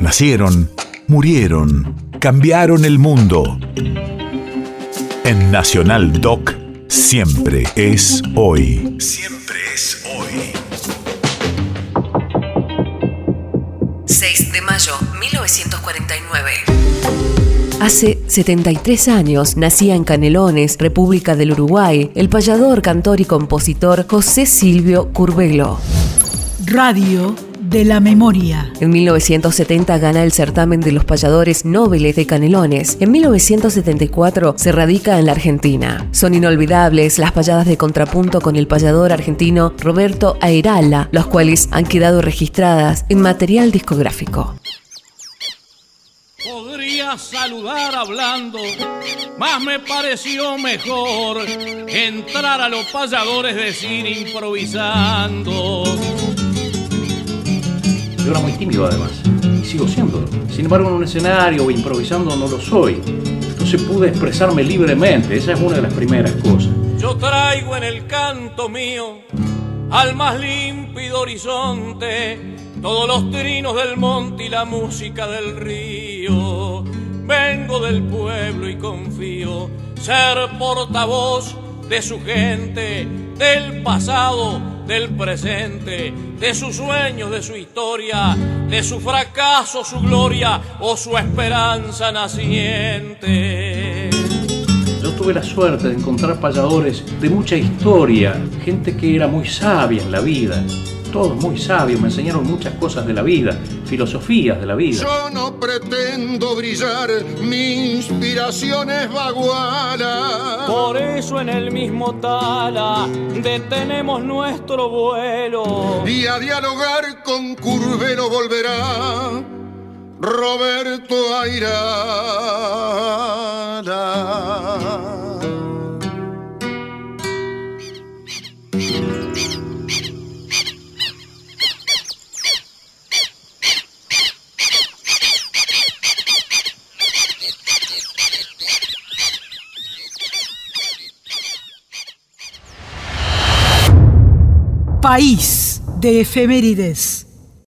Nacieron, murieron, cambiaron el mundo. En Nacional Doc, siempre es hoy. Siempre es hoy. 6 de mayo 1949. Hace 73 años nacía en Canelones, República del Uruguay, el payador, cantor y compositor José Silvio Curvelo. Radio de la memoria. En 1970 gana el certamen de los payadores nobles de Canelones. En 1974 se radica en la Argentina. Son inolvidables las payadas de contrapunto con el payador argentino Roberto Airala, los cuales han quedado registradas en material discográfico. Podría saludar hablando, más me pareció mejor entrar a los payadores decir improvisando. Yo era muy tímido además, y sigo siendo. Sin embargo, en un escenario o improvisando no lo soy. Entonces pude expresarme libremente, esa es una de las primeras cosas. Yo traigo en el canto mío al más límpido horizonte todos los trinos del monte y la música del río. Vengo del pueblo y confío ser portavoz de su gente, del pasado, del presente, de sus sueños, de su historia, de su fracaso, su gloria o su esperanza naciente. Yo tuve la suerte de encontrar payadores de mucha historia, gente que era muy sabia en la vida, todos muy sabios, me enseñaron muchas cosas de la vida, filosofías de la vida. Yo no pretendo brillar, mi inspiración es vaguala. Por eso en el mismo tala detenemos nuestro vuelo. Y a dialogar con Curvelo volverá Roberto Airala. País de efemérides.